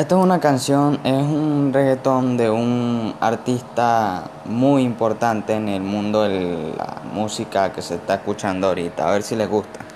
Esta es una canción, es un reggaetón de un artista muy importante en el mundo de la música que se está escuchando ahorita. A ver si les gusta.